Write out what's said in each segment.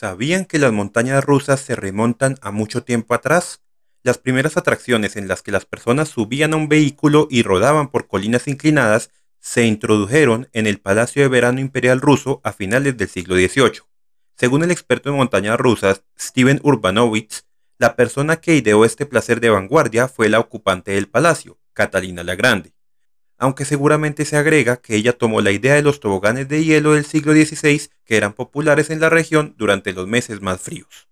¿Sabían que las montañas rusas se remontan a mucho tiempo atrás? Las primeras atracciones en las que las personas subían a un vehículo y rodaban por colinas inclinadas se introdujeron en el Palacio de Verano Imperial ruso a finales del siglo XVIII. Según el experto en montañas rusas, Steven Urbanovich, la persona que ideó este placer de vanguardia fue la ocupante del palacio, Catalina la Grande aunque seguramente se agrega que ella tomó la idea de los toboganes de hielo del siglo XVI que eran populares en la región durante los meses más fríos.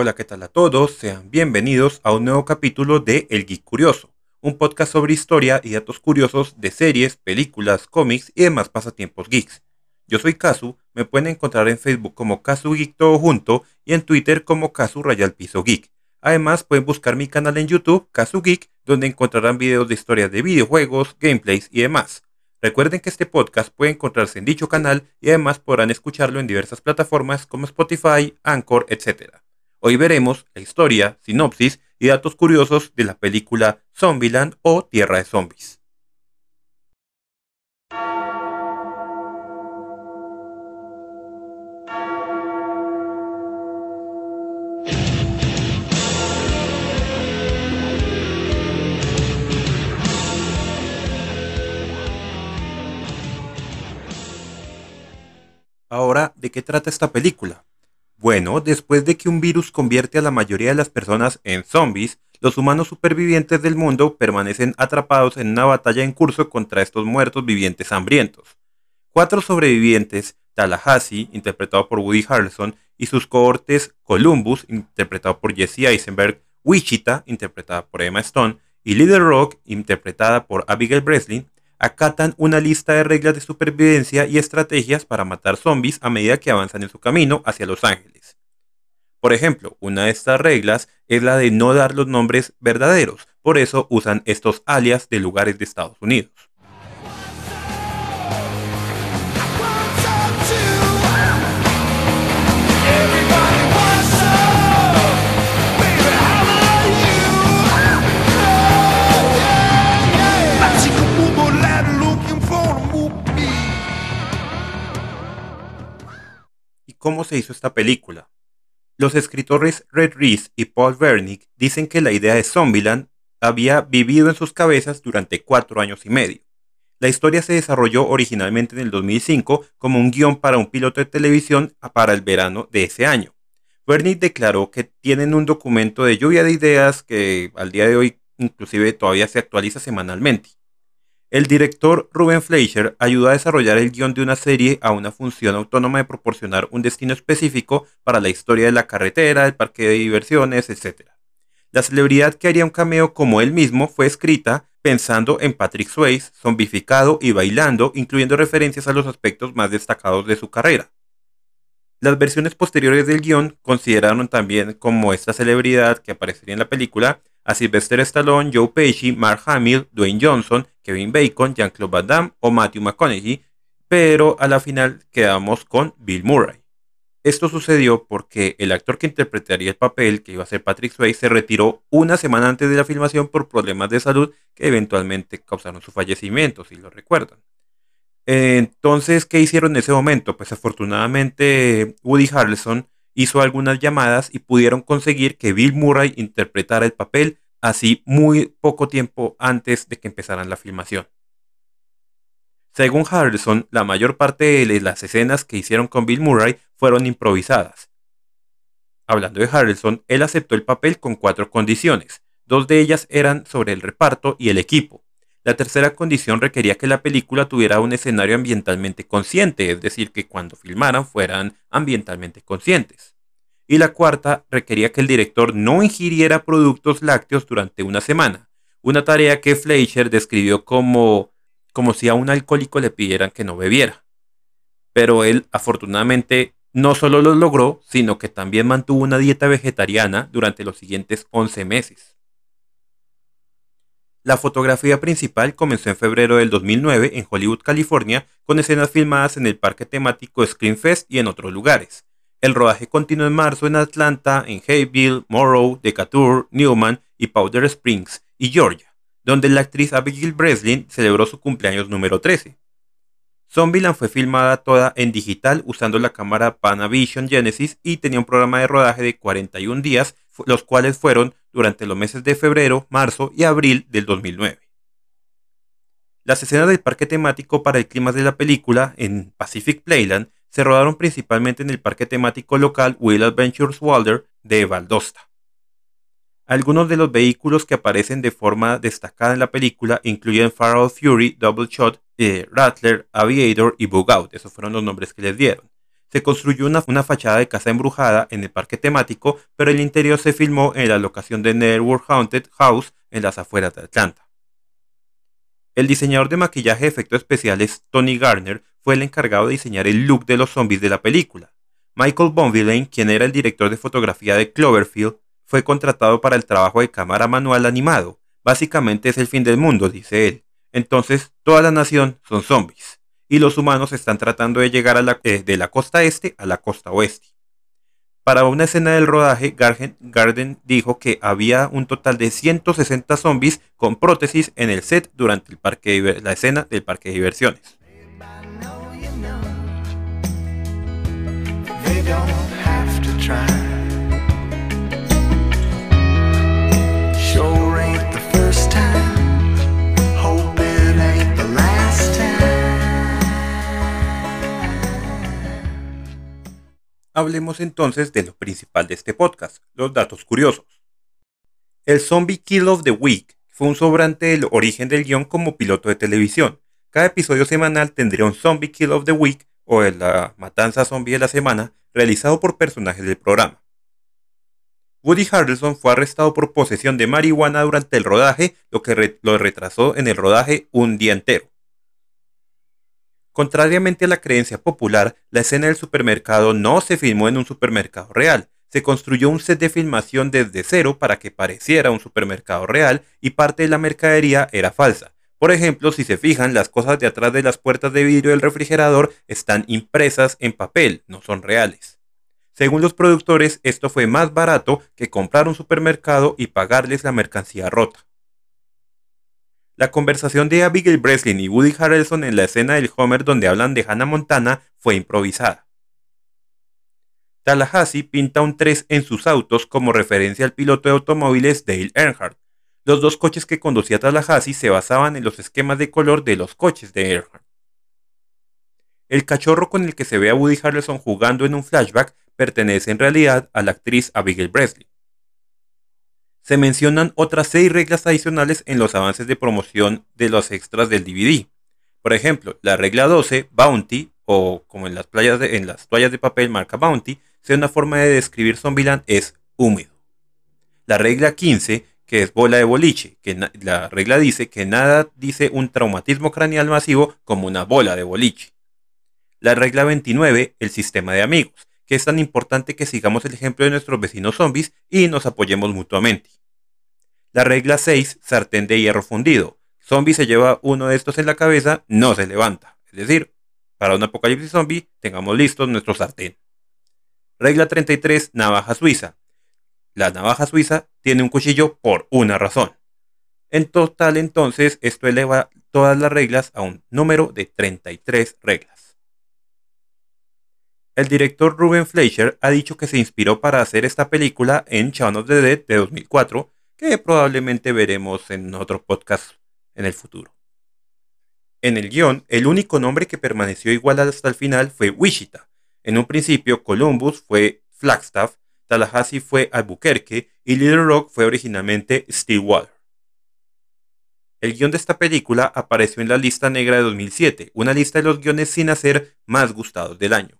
Hola, ¿qué tal a todos? Sean bienvenidos a un nuevo capítulo de El Geek Curioso, un podcast sobre historia y datos curiosos de series, películas, cómics y demás pasatiempos geeks. Yo soy Kazu, me pueden encontrar en Facebook como Kazu Geek todo junto y en Twitter como Kazu Rayal Piso Geek. Además pueden buscar mi canal en YouTube, Kazu Geek, donde encontrarán videos de historias de videojuegos, gameplays y demás. Recuerden que este podcast puede encontrarse en dicho canal y además podrán escucharlo en diversas plataformas como Spotify, Anchor, etc. Hoy veremos la historia, sinopsis y datos curiosos de la película Zombieland o Tierra de Zombies. Ahora, ¿de qué trata esta película? Bueno, después de que un virus convierte a la mayoría de las personas en zombies, los humanos supervivientes del mundo permanecen atrapados en una batalla en curso contra estos muertos vivientes hambrientos. Cuatro sobrevivientes, Tallahassee, interpretado por Woody Harrelson, y sus cohortes Columbus, interpretado por Jesse Eisenberg, Wichita, interpretada por Emma Stone, y Little Rock, interpretada por Abigail Breslin, acatan una lista de reglas de supervivencia y estrategias para matar zombies a medida que avanzan en su camino hacia Los Ángeles. Por ejemplo, una de estas reglas es la de no dar los nombres verdaderos, por eso usan estos alias de lugares de Estados Unidos. Cómo se hizo esta película. Los escritores Red Reese y Paul Wernick dicen que la idea de Zombieland había vivido en sus cabezas durante cuatro años y medio. La historia se desarrolló originalmente en el 2005 como un guion para un piloto de televisión para el verano de ese año. Wernick declaró que tienen un documento de lluvia de ideas que al día de hoy inclusive todavía se actualiza semanalmente. El director Ruben Fleischer ayudó a desarrollar el guion de una serie a una función autónoma de proporcionar un destino específico para la historia de la carretera, el parque de diversiones, etc. La celebridad que haría un cameo como él mismo fue escrita pensando en Patrick Swayze, zombificado y bailando, incluyendo referencias a los aspectos más destacados de su carrera. Las versiones posteriores del guion consideraron también como esta celebridad que aparecería en la película a Sylvester Stallone, Joe Pesci, Mark Hamill, Dwayne Johnson, Kevin Bacon, Jean-Claude Van Damme o Matthew McConaughey, pero a la final quedamos con Bill Murray. Esto sucedió porque el actor que interpretaría el papel, que iba a ser Patrick Swayze, se retiró una semana antes de la filmación por problemas de salud que eventualmente causaron su fallecimiento, si lo recuerdan. Entonces, ¿qué hicieron en ese momento? Pues afortunadamente Woody Harrelson hizo algunas llamadas y pudieron conseguir que Bill Murray interpretara el papel así muy poco tiempo antes de que empezaran la filmación. Según Harrison, la mayor parte de las escenas que hicieron con Bill Murray fueron improvisadas. Hablando de Harrison, él aceptó el papel con cuatro condiciones. Dos de ellas eran sobre el reparto y el equipo. La tercera condición requería que la película tuviera un escenario ambientalmente consciente, es decir, que cuando filmaran fueran ambientalmente conscientes. Y la cuarta requería que el director no ingiriera productos lácteos durante una semana, una tarea que Fleischer describió como, como si a un alcohólico le pidieran que no bebiera. Pero él afortunadamente no solo lo logró, sino que también mantuvo una dieta vegetariana durante los siguientes 11 meses. La fotografía principal comenzó en febrero del 2009 en Hollywood, California, con escenas filmadas en el parque temático Screenfest y en otros lugares. El rodaje continuó en marzo en Atlanta, en Hayville, Morrow, Decatur, Newman y Powder Springs y Georgia, donde la actriz Abigail Breslin celebró su cumpleaños número 13. Zombieland fue filmada toda en digital usando la cámara Panavision Genesis y tenía un programa de rodaje de 41 días, los cuales fueron durante los meses de febrero, marzo y abril del 2009. Las escenas del parque temático para el clima de la película en Pacific Playland se rodaron principalmente en el parque temático local Will Adventures Walder de Valdosta. Algunos de los vehículos que aparecen de forma destacada en la película incluyen Pharaoh Fury, Double Shot, eh, Rattler, Aviator y Bug Out. Esos fueron los nombres que les dieron. Se construyó una, fachada de casa embrujada en el parque temático, pero el interior se filmó en la locación de Netherworld Haunted House en las afueras de Atlanta. El diseñador de maquillaje de efectos especiales Tony Garner fue el encargado de diseñar el look de los zombies de la película. Michael Bonvillain, quien era el director de fotografía de Cloverfield, fue contratado para el trabajo de cámara manual animado. Básicamente es el fin del mundo, dice él. Entonces, toda la nación son zombies. Y los humanos están tratando de llegar eh, de la costa este a la costa oeste. Para una escena del rodaje, Garden dijo que había un total de 160 zombies con prótesis en el set durante el parque la escena del parque de diversiones. Hablemos entonces de lo principal de este podcast, los datos curiosos. El Zombie Kill of the Week fue un sobrante del origen del guion como piloto de televisión. Cada episodio semanal tendría un Zombie Kill of the Week o la matanza zombie de la semana realizado por personajes del programa. Woody Harrelson fue arrestado por posesión de marihuana durante el rodaje, lo que lo retrasó en el rodaje un día entero. Contrariamente a la creencia popular, la escena del supermercado no se filmó en un supermercado real. Se construyó un set de filmación desde cero para que pareciera un supermercado real y parte de la mercadería era falsa. Por ejemplo, si se fijan, las cosas de atrás de las puertas de vidrio del refrigerador están impresas en papel, no son reales. Según los productores, esto fue más barato que comprar un supermercado y pagarles la mercancía rota. La conversación de Abigail Breslin y Woody Harrelson en la escena del Homer donde hablan de Hannah Montana fue improvisada. Tallahassee pinta un 3 en sus autos como referencia al piloto de automóviles Dale Earnhardt. Los dos coches que conducía Tallahassee se basaban en los esquemas de color de los coches de Earnhardt. El cachorro con el que se ve a Woody Harrelson jugando en un flashback pertenece en realidad a la actriz Abigail Breslin se mencionan otras seis reglas adicionales en los avances de promoción de los extras del DVD. Por ejemplo, la regla 12, Bounty, o como en las, playas de, en las toallas de papel marca Bounty, sea una forma de describir Zombieland es húmedo. La regla 15, que es bola de boliche, que la regla dice que nada dice un traumatismo craneal masivo como una bola de boliche. La regla 29, el sistema de amigos, que es tan importante que sigamos el ejemplo de nuestros vecinos zombies y nos apoyemos mutuamente. La regla 6, sartén de hierro fundido. Zombie se lleva uno de estos en la cabeza, no se levanta. Es decir, para un apocalipsis zombie, tengamos listos nuestro sartén. Regla 33, navaja suiza. La navaja suiza tiene un cuchillo por una razón. En total, entonces, esto eleva todas las reglas a un número de 33 reglas. El director Ruben Fleischer ha dicho que se inspiró para hacer esta película en Shaun of the Dead de 2004, que probablemente veremos en otro podcast en el futuro. En el guion, el único nombre que permaneció igual hasta el final fue Wichita. En un principio, Columbus fue Flagstaff, Tallahassee fue Albuquerque y Little Rock fue originalmente Stillwater. El guion de esta película apareció en la lista negra de 2007, una lista de los guiones sin hacer más gustados del año.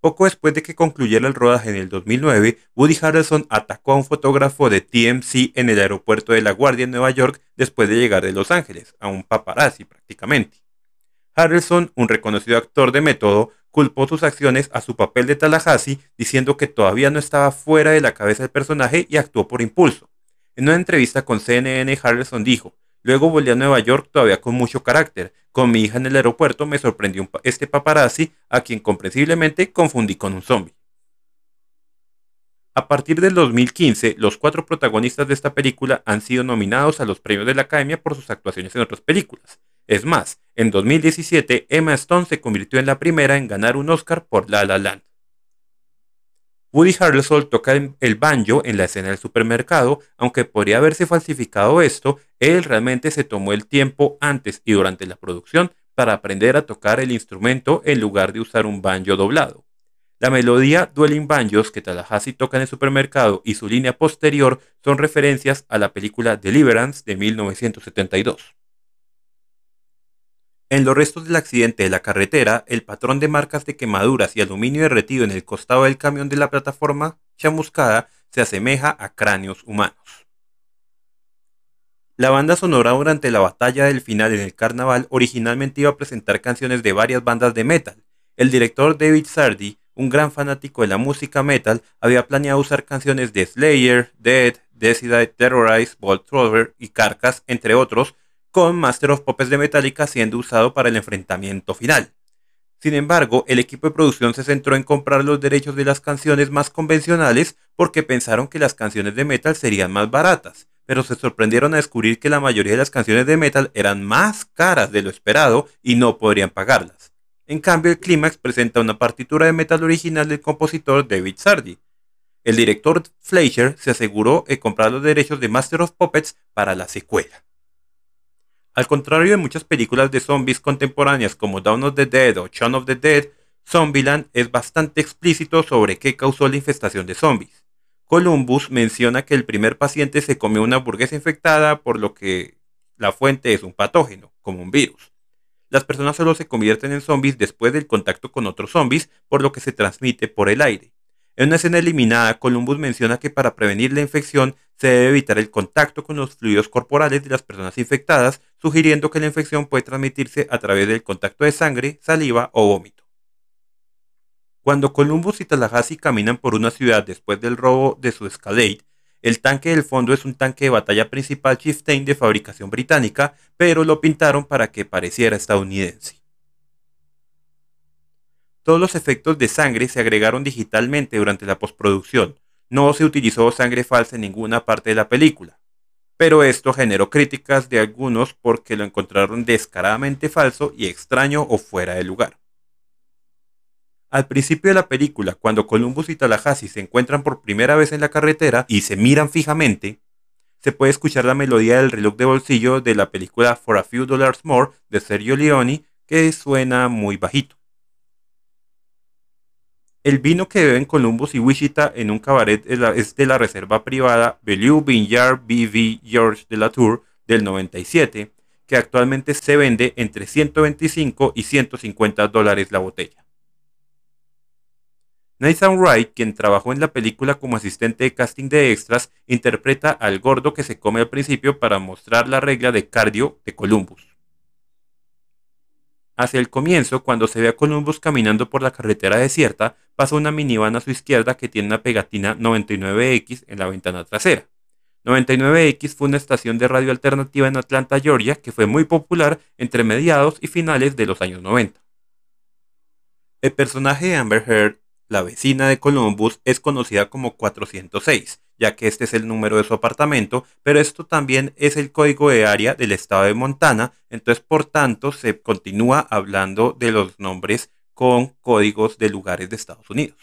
Poco después de que concluyera el rodaje en el 2009, Woody Harrelson atacó a un fotógrafo de TMC en el aeropuerto de La Guardia en Nueva York después de llegar de Los Ángeles, a un paparazzi prácticamente. Harrelson, un reconocido actor de método, culpó sus acciones a su papel de Tallahassee, diciendo que todavía no estaba fuera de la cabeza del personaje y actuó por impulso. En una entrevista con CNN, Harrelson dijo, Luego volví a Nueva York todavía con mucho carácter. Con mi hija en el aeropuerto me sorprendió este paparazzi a quien comprensiblemente confundí con un zombie. A partir del 2015, los cuatro protagonistas de esta película han sido nominados a los premios de la Academia por sus actuaciones en otras películas. Es más, en 2017 Emma Stone se convirtió en la primera en ganar un Oscar por La La Land. Woody Harrelson toca el banjo en la escena del supermercado, aunque podría haberse falsificado esto, él realmente se tomó el tiempo antes y durante la producción para aprender a tocar el instrumento en lugar de usar un banjo doblado. La melodía Dueling Banjos que Tallahassee toca en el supermercado y su línea posterior son referencias a la película Deliverance de 1972. En los restos del accidente de la carretera, el patrón de marcas de quemaduras y aluminio derretido en el costado del camión de la plataforma chamuscada se asemeja a cráneos humanos. La banda sonora durante la batalla del final en el carnaval originalmente iba a presentar canciones de varias bandas de metal. El director David Sardi, un gran fanático de la música metal, había planeado usar canciones de Slayer, Dead, Deicide, Terrorize, Bolt Thrower y Carcass, entre otros, Master of Puppets de Metallica siendo usado para el enfrentamiento final. Sin embargo, el equipo de producción se centró en comprar los derechos de las canciones más convencionales porque pensaron que las canciones de metal serían más baratas, pero se sorprendieron a descubrir que la mayoría de las canciones de metal eran más caras de lo esperado y no podrían pagarlas. En cambio, el clímax presenta una partitura de metal original del compositor David Sardi. El director Fleischer se aseguró de comprar los derechos de Master of Puppets para la secuela. Al contrario de muchas películas de zombies contemporáneas como Dawn of the Dead o Shaun of the Dead, Zombieland es bastante explícito sobre qué causó la infestación de zombies. Columbus menciona que el primer paciente se comió una hamburguesa infectada, por lo que la fuente es un patógeno, como un virus. Las personas solo se convierten en zombies después del contacto con otros zombies, por lo que se transmite por el aire. En una escena eliminada, Columbus menciona que para prevenir la infección se debe evitar el contacto con los fluidos corporales de las personas infectadas, sugiriendo que la infección puede transmitirse a través del contacto de sangre, saliva o vómito. Cuando Columbus y Tallahassee caminan por una ciudad después del robo de su Escalade, el tanque del fondo es un tanque de batalla principal Chieftain de fabricación británica, pero lo pintaron para que pareciera estadounidense. Todos los efectos de sangre se agregaron digitalmente durante la postproducción. No se utilizó sangre falsa en ninguna parte de la película. Pero esto generó críticas de algunos porque lo encontraron descaradamente falso y extraño o fuera de lugar. Al principio de la película, cuando Columbus y Tallahassee se encuentran por primera vez en la carretera y se miran fijamente, se puede escuchar la melodía del reloj de bolsillo de la película For a Few Dollars More de Sergio Leone que suena muy bajito. El vino que beben Columbus y Wichita en un cabaret es de la reserva privada Bellevue Vineyard BV George de la Tour del 97, que actualmente se vende entre 125 y 150 dólares la botella. Nathan Wright, quien trabajó en la película como asistente de casting de extras, interpreta al gordo que se come al principio para mostrar la regla de cardio de Columbus. Hacia el comienzo, cuando se ve a Columbus caminando por la carretera desierta, pasa una minivan a su izquierda que tiene una pegatina 99X en la ventana trasera. 99X fue una estación de radio alternativa en Atlanta, Georgia, que fue muy popular entre mediados y finales de los años 90. El personaje de Amber Heard, la vecina de Columbus, es conocida como 406, ya que este es el número de su apartamento, pero esto también es el código de área del estado de Montana, entonces por tanto se continúa hablando de los nombres con códigos de lugares de Estados Unidos.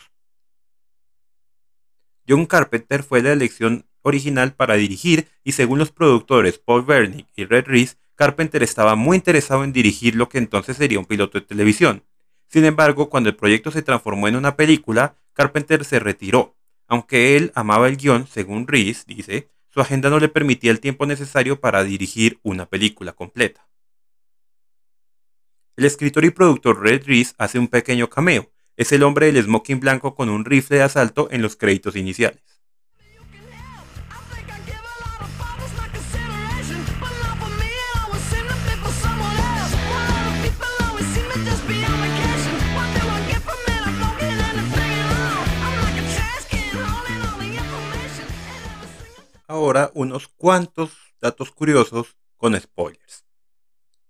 John Carpenter fue la elección original para dirigir y según los productores Paul Wernick y Red Reese, Carpenter estaba muy interesado en dirigir lo que entonces sería un piloto de televisión. Sin embargo, cuando el proyecto se transformó en una película, Carpenter se retiró aunque él amaba el guion, según Reese dice, su agenda no le permitía el tiempo necesario para dirigir una película completa. El escritor y productor Red Reese hace un pequeño cameo. Es el hombre del smoking blanco con un rifle de asalto en los créditos iniciales. Ahora unos cuantos datos curiosos con spoilers.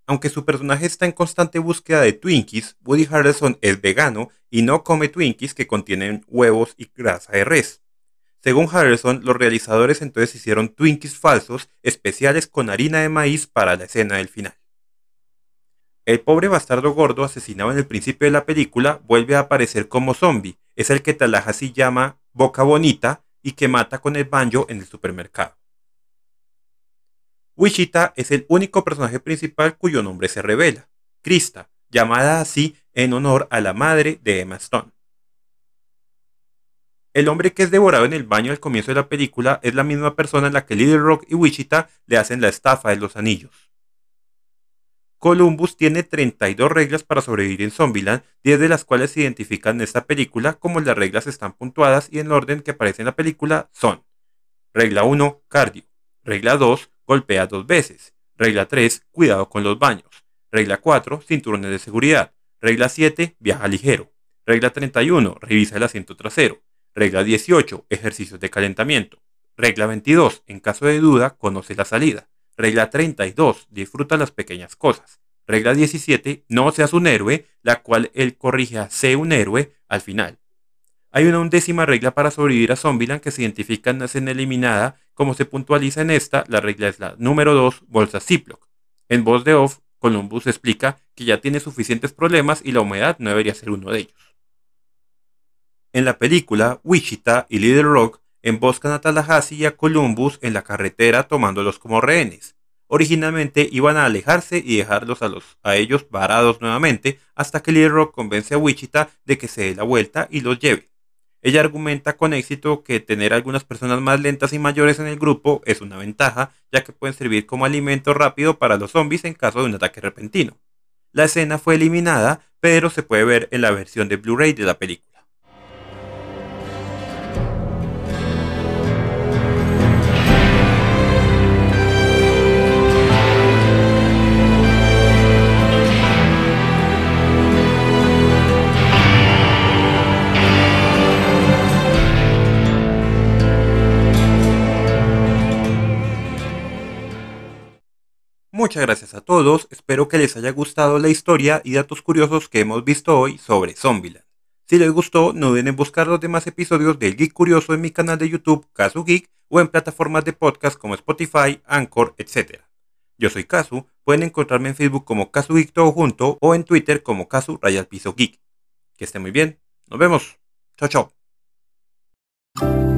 Aunque su personaje está en constante búsqueda de Twinkies, Woody Harrelson es vegano y no come Twinkies que contienen huevos y grasa de res. Según Harrelson, los realizadores entonces hicieron Twinkies falsos especiales con harina de maíz para la escena del final. El pobre bastardo gordo asesinado en el principio de la película vuelve a aparecer como zombie. Es el que Tallahassee llama Boca Bonita y que mata con el banjo en el supermercado. Wichita es el único personaje principal cuyo nombre se revela, Krista, llamada así en honor a la madre de Emma Stone. El hombre que es devorado en el baño al comienzo de la película es la misma persona en la que Little Rock y Wichita le hacen la estafa de los anillos. Columbus tiene 32 reglas para sobrevivir en Zombieland, 10 de las cuales se identifican en esta película como las reglas están puntuadas y en el orden que aparece en la película son Regla 1, cardio. Regla 2, golpea dos veces. Regla 3, cuidado con los baños. Regla 4, cinturones de seguridad. Regla 7, viaja ligero. Regla 31, revisa el asiento trasero. Regla 18, ejercicios de calentamiento. Regla 22, en caso de duda, conoce la salida. Regla 32, disfruta las pequeñas cosas. Regla 17, no seas un héroe, la cual él corrige a sé un héroe al final. Hay una undécima regla para sobrevivir a Zombieland que se identifica en la escena eliminada. Como se puntualiza en esta, la regla es la número 2, bolsa Ziploc. En voz de off, Columbus explica que ya tiene suficientes problemas y la humedad no debería ser uno de ellos. En la película, Wichita y Little Rock emboscan a Tallahassee y a Columbus en la carretera tomándolos como rehenes. Originalmente iban a alejarse y dejarlos a, los, a ellos varados nuevamente hasta que Little Rock convence a Wichita de que se dé la vuelta y los lleve. Ella argumenta con éxito que tener algunas personas más lentas y mayores en el grupo es una ventaja, ya que pueden servir como alimento rápido para los zombies en caso de un ataque repentino. La escena fue eliminada, pero se puede ver en la versión de Blu-ray de la película. Muchas gracias a todos, espero que les haya gustado la historia y datos curiosos que hemos visto hoy sobre Zombieland. Si les gustó, no duden en buscar los demás episodios del Geek Curioso en mi canal de YouTube, Casu Geek, o en plataformas de podcast como Spotify, Anchor, etc. Yo soy Casu, pueden encontrarme en Facebook como Casu Geek todo junto o en Twitter como Casu Rayal Piso Geek. Que esté muy bien, nos vemos. Chao, chao.